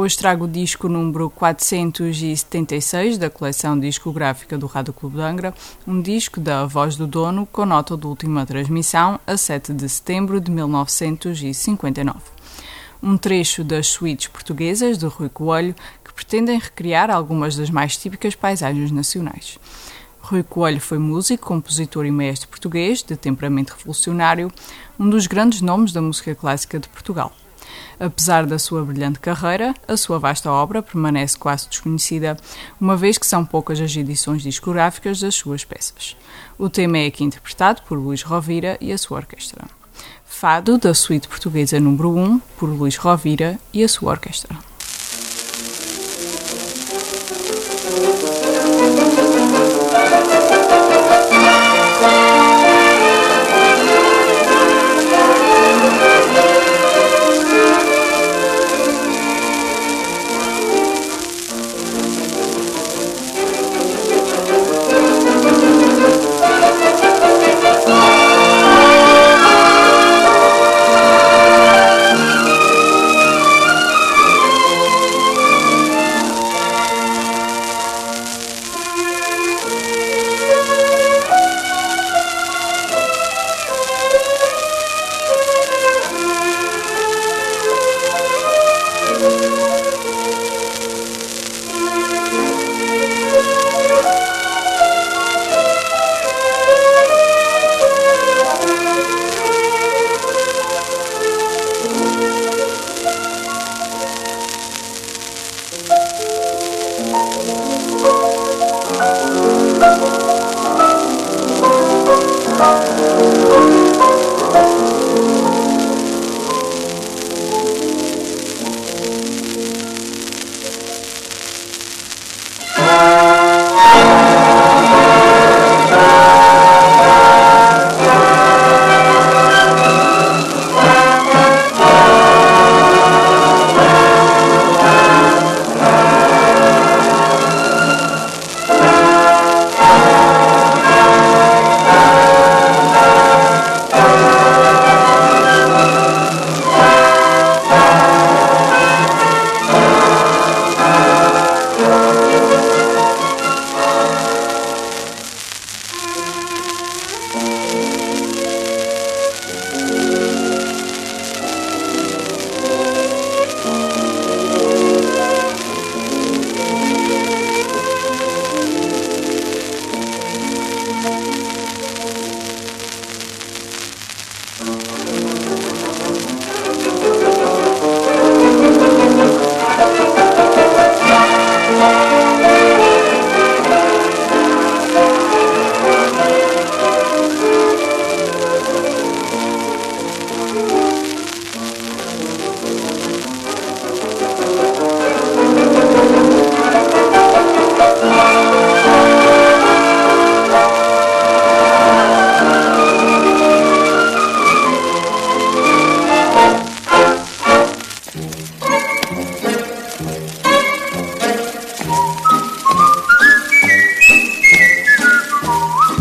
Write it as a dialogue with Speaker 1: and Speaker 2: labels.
Speaker 1: Hoje trago o disco número 476 da coleção discográfica do Rádio Clube de Angra, um disco da Voz do Dono com nota de última transmissão a 7 de setembro de 1959. Um trecho das suítes portuguesas de Rui Coelho que pretendem recriar algumas das mais típicas paisagens nacionais. Rui Coelho foi músico, compositor e mestre português de temperamento revolucionário, um dos grandes nomes da música clássica de Portugal. Apesar da sua brilhante carreira, a sua vasta obra permanece quase desconhecida, uma vez que são poucas as edições discográficas das suas peças. O tema é aqui interpretado por Luís Rovira e a sua orquestra. Fado da suíte portuguesa número 1, por Luís Rovira e a sua orquestra.